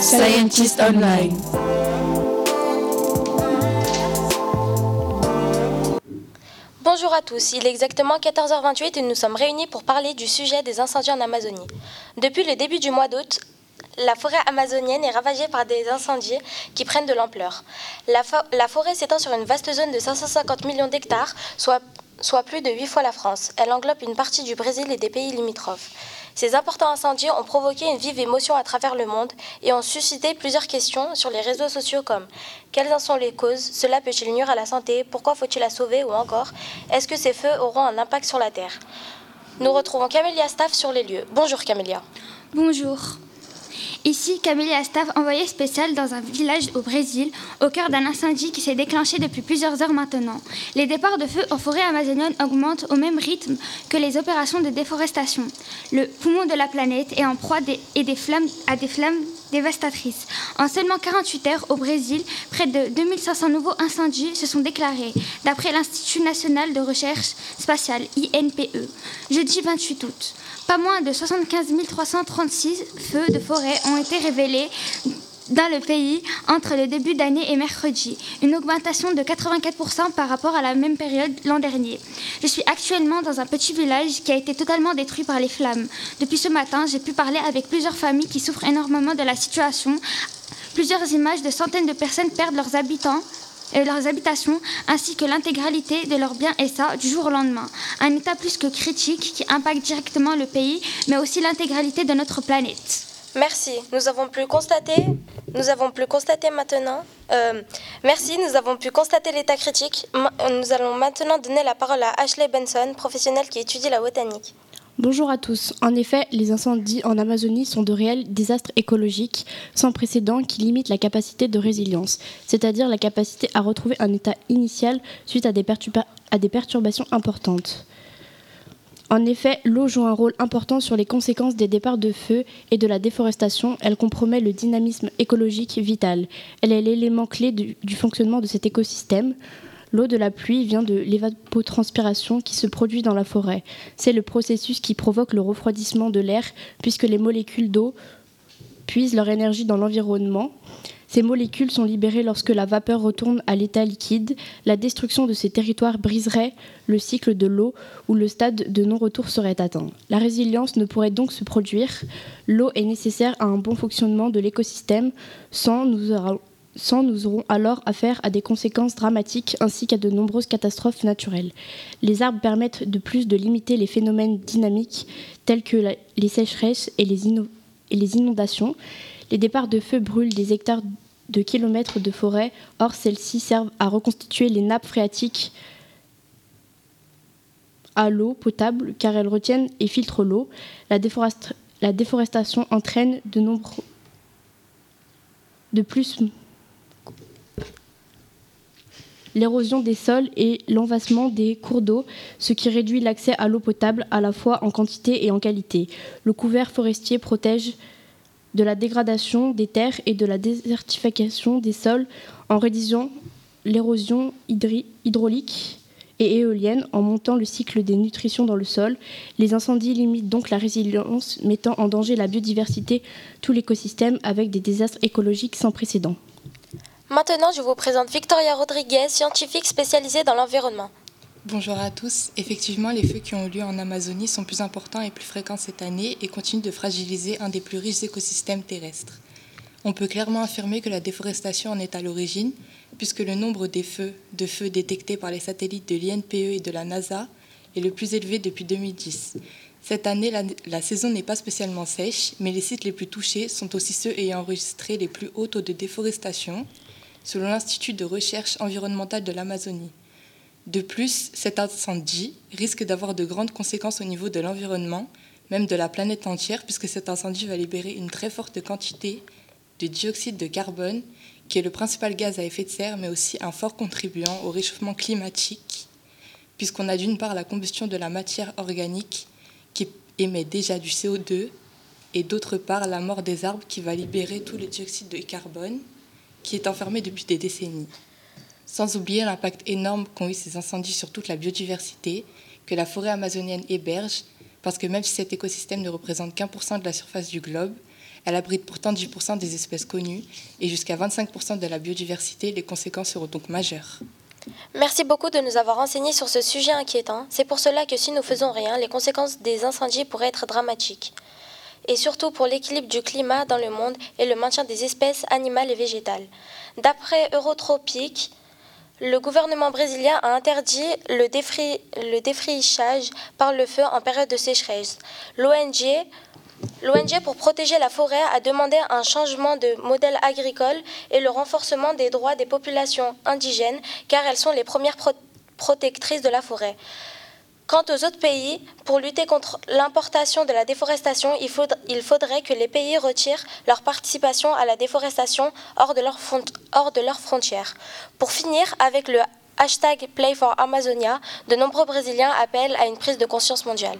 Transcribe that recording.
Scientist Online. Bonjour à tous, il est exactement 14h28 et nous sommes réunis pour parler du sujet des incendies en Amazonie. Depuis le début du mois d'août, la forêt amazonienne est ravagée par des incendies qui prennent de l'ampleur. La, la, forêt s'étend sur une vaste zone de 550 millions d'hectares, soit, soit plus de 8 fois la France. Elle englobe une partie du Brésil et des pays limitrophes. Ces importants incendies ont provoqué une vive émotion à travers le monde et ont suscité plusieurs questions sur les réseaux sociaux comme quelles en sont les causes, cela peut-il nuire à la santé, pourquoi faut-il la sauver? ou encore est-ce que ces feux auront un impact sur la Terre? Nous retrouvons Camélia Staff sur les lieux. Bonjour Camélia. Bonjour. Ici, Camille Staff, envoyée spéciale dans un village au Brésil, au cœur d'un incendie qui s'est déclenché depuis plusieurs heures maintenant. Les départs de feu en forêt amazonienne augmentent au même rythme que les opérations de déforestation. Le poumon de la planète est en proie et des flammes, à des flammes dévastatrices. En seulement 48 heures, au Brésil, près de 2500 nouveaux incendies se sont déclarés, d'après l'Institut national de recherche spatiale, INPE, jeudi 28 août. Pas moins de 75 336 feux de forêt ont été révélés dans le pays entre le début d'année et mercredi, une augmentation de 84% par rapport à la même période l'an dernier. Je suis actuellement dans un petit village qui a été totalement détruit par les flammes. Depuis ce matin, j'ai pu parler avec plusieurs familles qui souffrent énormément de la situation. Plusieurs images de centaines de personnes perdent leurs habitants et leurs habitations, ainsi que l'intégralité de leurs biens et ça du jour au lendemain. Un état plus que critique qui impacte directement le pays, mais aussi l'intégralité de notre planète. Merci. Nous avons pu constater, constater maintenant. Euh. Nous l'état critique. Allons maintenant donner la parole à Ashley Benson, professionnelle qui étudie la botanique. Bonjour à tous. En effet, les incendies en Amazonie sont de réels désastres écologiques sans précédent qui limitent la capacité de résilience, c'est-à-dire la capacité à retrouver un état initial suite à des perturbations importantes. En effet, l'eau joue un rôle important sur les conséquences des départs de feu et de la déforestation. Elle compromet le dynamisme écologique vital. Elle est l'élément clé du, fonctionnement de cet écosystème. L'eau de la pluie vient de l'évapotranspiration qui se produit dans la forêt. C'est le processus qui provoque le refroidissement de l'air puisque les molécules d'eau puisent leur énergie dans l'environnement. Ces molécules sont libérées lorsque la vapeur retourne à l'état liquide. La destruction de ces territoires briserait le cycle de l'eau où le stade de non-retour serait atteint. La résilience ne pourrait donc se produire. L'eau est nécessaire à un bon fonctionnement de l'écosystème. Sans nous, aurons alors affaire à des conséquences dramatiques ainsi qu'à de nombreuses catastrophes naturelles. Les arbres permettent de plus de limiter les phénomènes dynamiques tels que les sécheresses et les inondations. Les départs de feu brûlent des hectares de kilomètres de forêt, or celles-ci servent à reconstituer les nappes phréatiques à l'eau potable car elles retiennent et filtrent l'eau. La, déforestation entraîne de nombreux plus l'érosion des sols et l'envasement des cours d'eau, ce qui réduit l'accès à l'eau potable à la fois en quantité et en qualité. Le couvert forestier protège de la dégradation des terres et de la désertification des sols en réduisant l'érosion hydraulique et éolienne en montant le cycle des nutritions dans le sol. Les incendies limitent donc la résilience, mettant en danger la biodiversité, tout l'écosystème avec des désastres écologiques sans précédent. Maintenant, je vous présente Victoria Rodriguez, scientifique spécialisée dans l'environnement. Bonjour à tous. Effectivement, les feux qui ont eu lieu en Amazonie sont plus importants et plus fréquents cette année et continuent de fragiliser un des plus riches écosystèmes terrestres. On peut clairement affirmer que la déforestation en est à l'origine, puisque le nombre des feux, de feux détectés par les satellites de l'INPE et de la NASA est le plus élevé depuis 2010. Cette année, la, la saison n'est pas spécialement sèche, mais les sites les plus touchés sont aussi ceux ayant enregistré les plus hauts taux de déforestation, selon l'Institut de recherche environnementale de l'Amazonie. De plus, cet incendie risque d'avoir de grandes conséquences au niveau de l'environnement, même de la planète entière, puisque cet incendie va libérer une très forte quantité de dioxyde de carbone, qui est le principal gaz à effet de serre, mais aussi un fort contribuant au réchauffement climatique, puisqu'on a d'une part la combustion de la matière organique qui émet déjà du CO2, et d'autre part la mort des arbres qui va libérer tous les dioxydes de carbone qui est enfermé depuis des décennies. Sans oublier l'impact énorme qu'ont eu ces incendies sur toute la biodiversité, que la forêt amazonienne héberge, parce que même si cet écosystème ne représente qu'un pour cent de la surface du globe, elle abrite pourtant 10% des espèces connues et jusqu'à 25% de la biodiversité, les conséquences seront donc majeures. Merci beaucoup de nous avoir renseignés sur ce sujet inquiétant. C'est pour cela que si nous faisons rien, les conséquences des incendies pourraient être dramatiques. Et surtout pour l'équilibre du climat dans le monde et le maintien des espèces animales et végétales. D'après Eurotropique, le gouvernement brésilien a interdit le, défrichage par le feu en période de sécheresse. L'ONG pour protéger la forêt a demandé un changement de modèle agricole et le renforcement des droits des populations indigènes car elles sont les premières protectrices de la forêt. Quant aux autres pays, pour lutter contre l'importation de la déforestation, il, faudrait que les pays retirent leur participation à la déforestation hors de, hors leurs frontières. Pour finir, avec le hashtag Play for Amazonia, de nombreux Brésiliens appellent à une prise de conscience mondiale.